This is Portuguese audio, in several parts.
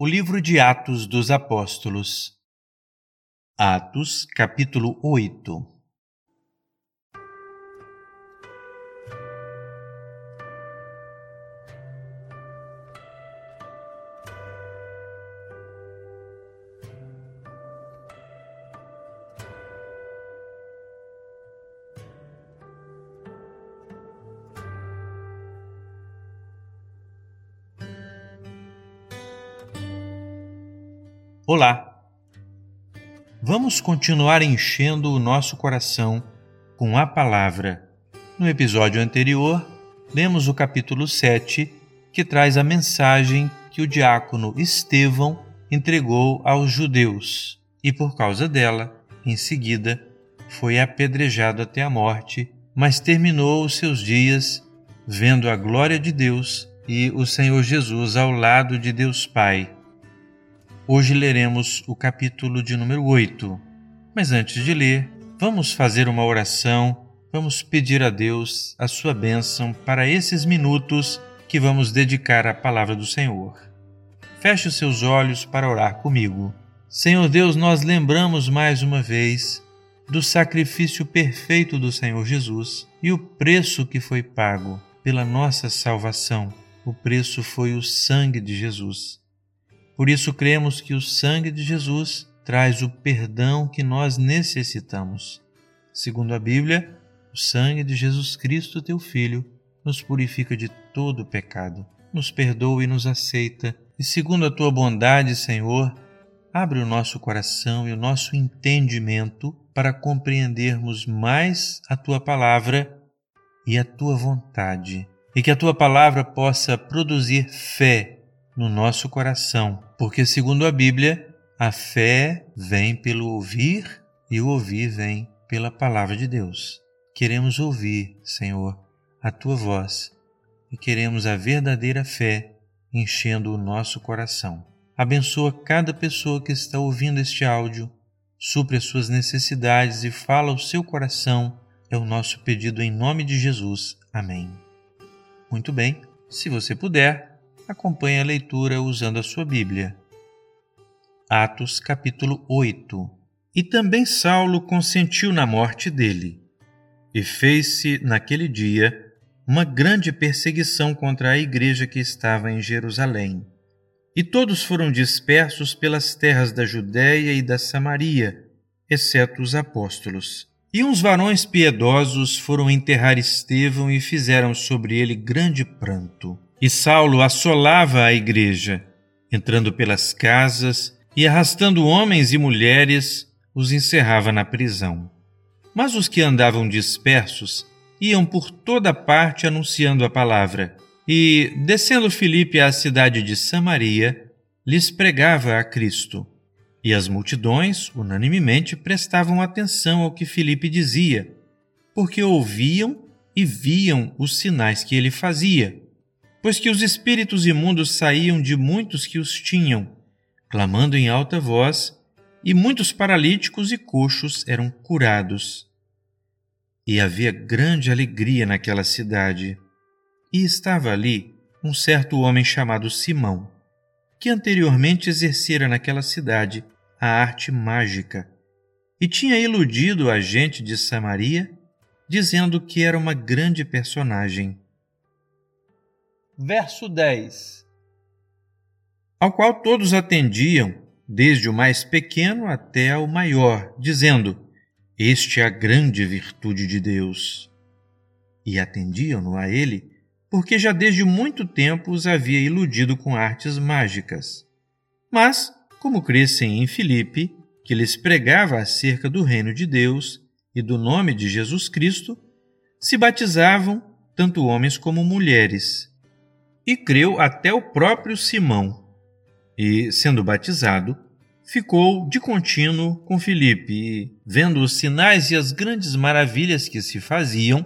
O livro de Atos dos Apóstolos. Atos, capítulo 8. Olá! Vamos continuar enchendo o nosso coração com a palavra. No episódio anterior, lemos o capítulo 7, que traz a mensagem que o diácono Estevão entregou aos judeus e, por causa dela, em seguida, foi apedrejado até a morte, mas terminou os seus dias vendo a glória de Deus e o Senhor Jesus ao lado de Deus Pai Hoje leremos o capítulo de número 8. Mas antes de ler, vamos fazer uma oração, vamos pedir a Deus a sua bênção para esses minutos que vamos dedicar à palavra do Senhor. Feche os seus olhos para orar comigo. Senhor Deus, nós lembramos mais uma vez do sacrifício perfeito do Senhor Jesus e o preço que foi pago pela nossa salvação. O preço foi o sangue de Jesus. Por isso cremos que o sangue de Jesus traz o perdão que nós necessitamos. Segundo a Bíblia, o sangue de Jesus Cristo, teu Filho, nos purifica de todo pecado, nos perdoa e nos aceita. E segundo a tua bondade, Senhor, abre o nosso coração e o nosso entendimento para compreendermos mais a tua palavra e a tua vontade, e que a tua palavra possa produzir fé no nosso coração, porque, segundo a Bíblia, a fé vem pelo ouvir e o ouvir vem pela palavra de Deus. Queremos ouvir, Senhor, a tua voz e queremos a verdadeira fé enchendo o nosso coração. Abençoa cada pessoa que está ouvindo este áudio, supre as suas necessidades e fala ao seu coração. É o nosso pedido em nome de Jesus. Amém. Muito bem, se você puder, acompanhe a leitura usando a sua Bíblia. Atos capítulo 8 E também Saulo consentiu na morte dele, e fez-se naquele dia uma grande perseguição contra a igreja que estava em Jerusalém. E todos foram dispersos pelas terras da Judéia e da Samaria, exceto os apóstolos. E uns varões piedosos foram enterrar Estevão e fizeram sobre ele grande pranto. E Saulo assolava a igreja, entrando pelas casas e arrastando homens e mulheres, os encerrava na prisão. Mas os que andavam dispersos iam por toda parte anunciando a palavra. E, descendo Filipe à cidade de Samaria, lhes pregava a Cristo. E as multidões, unanimemente, prestavam atenção ao que Filipe dizia, porque ouviam e viam os sinais que ele fazia pois que os espíritos imundos saíam de muitos que os tinham, clamando em alta voz, e muitos paralíticos e coxos eram curados. E havia grande alegria naquela cidade. E estava ali um certo homem chamado Simão, que anteriormente exercera naquela cidade a arte mágica, e tinha iludido a gente de Samaria, dizendo que era uma grande personagem verso 10. Ao qual todos atendiam, desde o mais pequeno até ao maior, dizendo: Este é a grande virtude de Deus. E atendiam-no a ele, porque já desde muito tempo os havia iludido com artes mágicas. Mas, como crescem em Filipe, que lhes pregava acerca do reino de Deus e do nome de Jesus Cristo, se batizavam tanto homens como mulheres e creu até o próprio Simão. E, sendo batizado, ficou de contínuo com Filipe e, vendo os sinais e as grandes maravilhas que se faziam,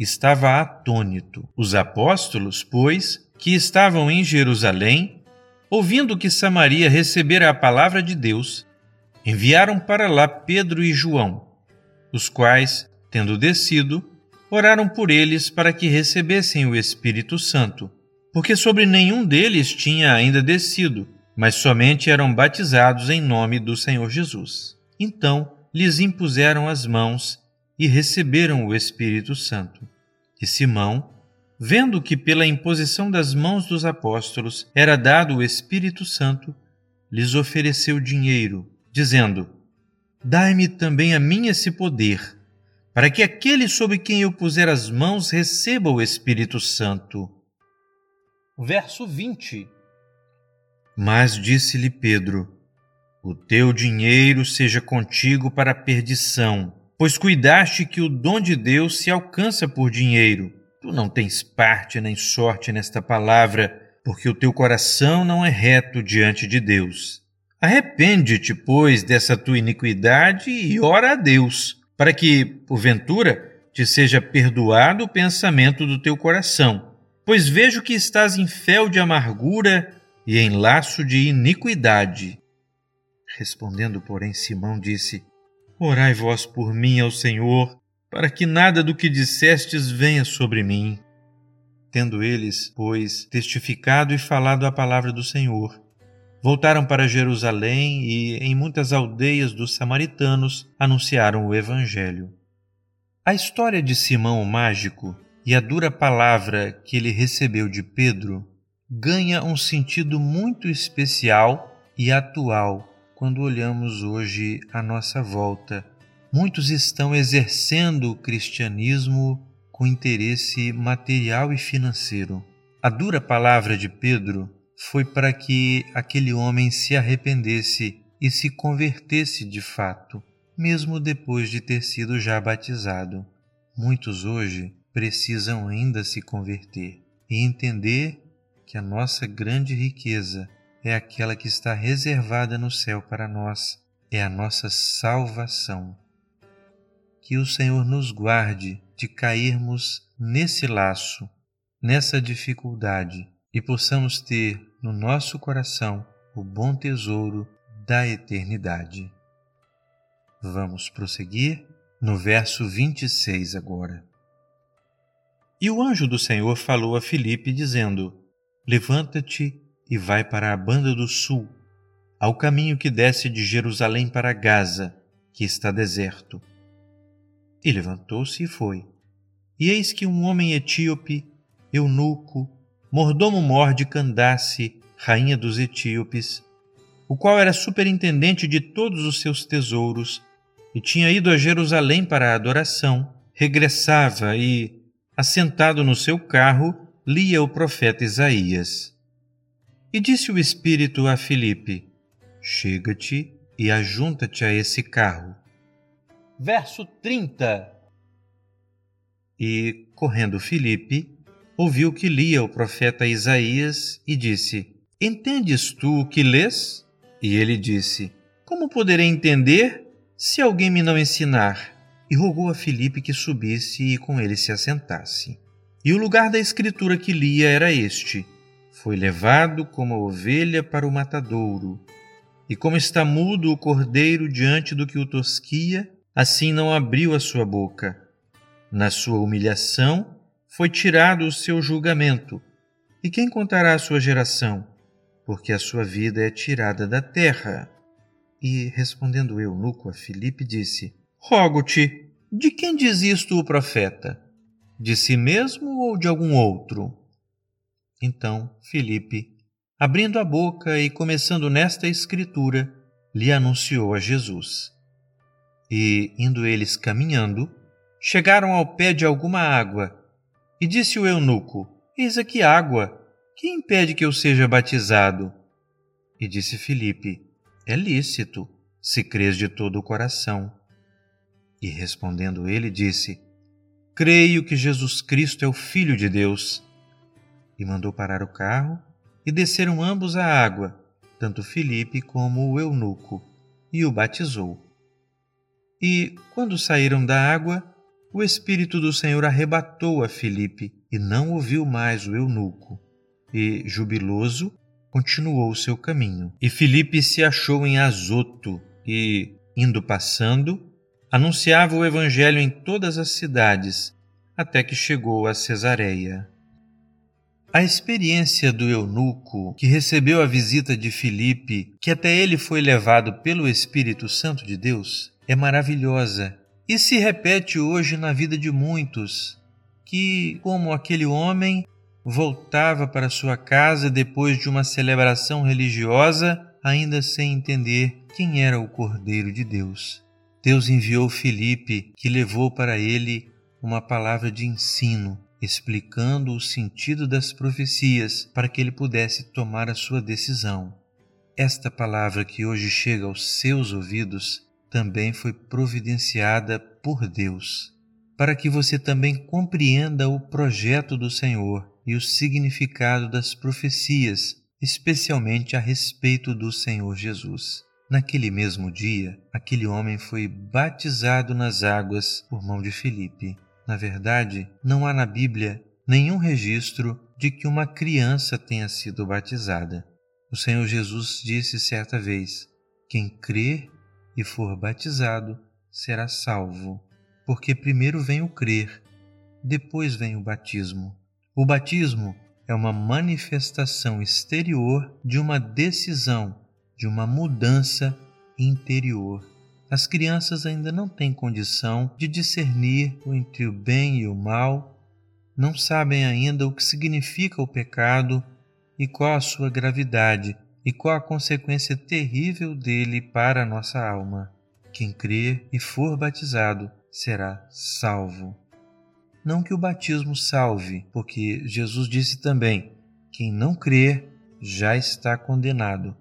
estava atônito. Os apóstolos, pois, que estavam em Jerusalém, ouvindo que Samaria recebera a palavra de Deus, enviaram para lá Pedro e João, os quais, tendo descido, oraram por eles para que recebessem o Espírito Santo porque sobre nenhum deles tinha ainda descido, mas somente eram batizados em nome do Senhor Jesus. Então lhes impuseram as mãos e receberam o Espírito Santo. E Simão, vendo que pela imposição das mãos dos apóstolos era dado o Espírito Santo, lhes ofereceu dinheiro, dizendo: Dai-me também a mim esse poder, para que aquele sobre quem eu puser as mãos receba o Espírito Santo. Verso 20 Mas disse-lhe Pedro: O teu dinheiro seja contigo para a perdição, pois cuidaste que o dom de Deus se alcança por dinheiro. Tu não tens parte nem sorte nesta palavra, porque o teu coração não é reto diante de Deus. Arrepende-te, pois, dessa tua iniquidade e ora a Deus, para que, porventura, te seja perdoado o pensamento do teu coração pois vejo que estás em fel de amargura e em laço de iniquidade. Respondendo, porém, Simão disse: Orai vós por mim ao Senhor, para que nada do que dissestes venha sobre mim. Tendo eles, pois, testificado e falado a palavra do Senhor, voltaram para Jerusalém e, em muitas aldeias dos samaritanos, anunciaram o Evangelho. A história de Simão o Mágico e a dura palavra que ele recebeu de Pedro ganha um sentido muito especial e atual quando olhamos hoje à nossa volta. Muitos estão exercendo o cristianismo com interesse material e financeiro. A dura palavra de Pedro foi para que aquele homem se arrependesse e se convertesse de fato, mesmo depois de ter sido já batizado. Muitos hoje precisam ainda se converter e entender que a nossa grande riqueza é aquela que está reservada no céu para nós, é a nossa salvação. Que o Senhor nos guarde de cairmos nesse laço, nessa dificuldade e possamos ter no nosso coração o bom tesouro da eternidade. Vamos prosseguir no verso 26 agora. E o anjo do Senhor falou a Filipe, dizendo: Levanta-te e vai para a banda do sul, ao caminho que desce de Jerusalém para Gaza, que está deserto. E levantou-se e foi. E eis que um homem etíope, eunuco, mordomo-mor de Candace, rainha dos etíopes, o qual era superintendente de todos os seus tesouros, e tinha ido a Jerusalém para a adoração, regressava e, assentado no seu carro, lia o profeta Isaías. E disse o Espírito a Filipe: Chega-te e ajunta-te a esse carro. Verso 30 E, correndo Filipe, ouviu que lia o profeta Isaías e disse: Entendes tu o que lês? E ele disse: Como poderei entender se alguém me não ensinar? E rogou a Filipe que subisse e com ele se assentasse. E o lugar da escritura que lia era este: Foi levado como ovelha para o matadouro, e como está mudo o cordeiro diante do que o tosquia, assim não abriu a sua boca. Na sua humilhação foi tirado o seu julgamento. E quem contará a sua geração? Porque a sua vida é tirada da terra. E, respondendo o eunuco a Filipe, disse: Rogo-te, de quem diz isto o profeta? De si mesmo ou de algum outro? Então Filipe, abrindo a boca e começando nesta escritura, lhe anunciou a Jesus. E, indo eles caminhando, chegaram ao pé de alguma água, e disse o eunuco: Eis aqui água, que impede que eu seja batizado? E disse Filipe: É lícito, se crês de todo o coração. E respondendo ele, disse: Creio que Jesus Cristo é o Filho de Deus. E mandou parar o carro, e desceram ambos à água, tanto Filipe como o eunuco, e o batizou. E, quando saíram da água, o Espírito do Senhor arrebatou a Filipe, e não ouviu mais o eunuco. E, jubiloso, continuou seu caminho. E Filipe se achou em Azoto, e, indo passando, anunciava o Evangelho em todas as cidades, até que chegou a Cesareia. A experiência do eunuco, que recebeu a visita de Filipe, que até ele foi levado pelo Espírito Santo de Deus, é maravilhosa e se repete hoje na vida de muitos, que, como aquele homem, voltava para sua casa depois de uma celebração religiosa, ainda sem entender quem era o Cordeiro de Deus. Deus enviou Filipe, que levou para ele uma palavra de ensino, explicando o sentido das profecias para que ele pudesse tomar a sua decisão. Esta palavra que hoje chega aos seus ouvidos também foi providenciada por Deus, para que você também compreenda o projeto do Senhor e o significado das profecias, especialmente a respeito do Senhor Jesus. Naquele mesmo dia, aquele homem foi batizado nas águas por mão de Filipe. Na verdade, não há na Bíblia nenhum registro de que uma criança tenha sido batizada. O Senhor Jesus disse certa vez: Quem crer e for batizado será salvo, porque primeiro vem o crer, depois vem o batismo. O batismo é uma manifestação exterior de uma decisão de uma mudança interior. As crianças ainda não têm condição de discernir entre o bem e o mal, não sabem ainda o que significa o pecado e qual a sua gravidade e qual a consequência terrível dele para a nossa alma. Quem crer e for batizado será salvo. Não que o batismo salve, porque Jesus disse também: quem não crer já está condenado.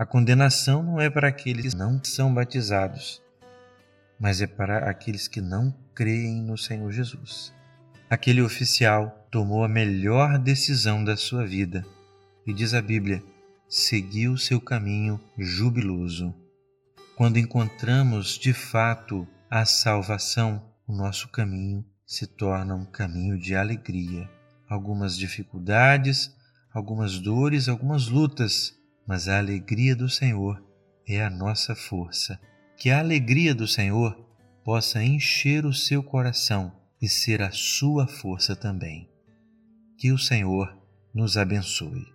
A condenação não é para aqueles que não são batizados, mas é para aqueles que não creem no Senhor Jesus. Aquele oficial tomou a melhor decisão da sua vida e diz a Bíblia: seguiu seu caminho jubiloso. Quando encontramos de fato a salvação, o nosso caminho se torna um caminho de alegria. Algumas dificuldades, algumas dores, algumas lutas mas a alegria do Senhor é a nossa força. Que a alegria do Senhor possa encher o seu coração e ser a sua força também. Que o Senhor nos abençoe.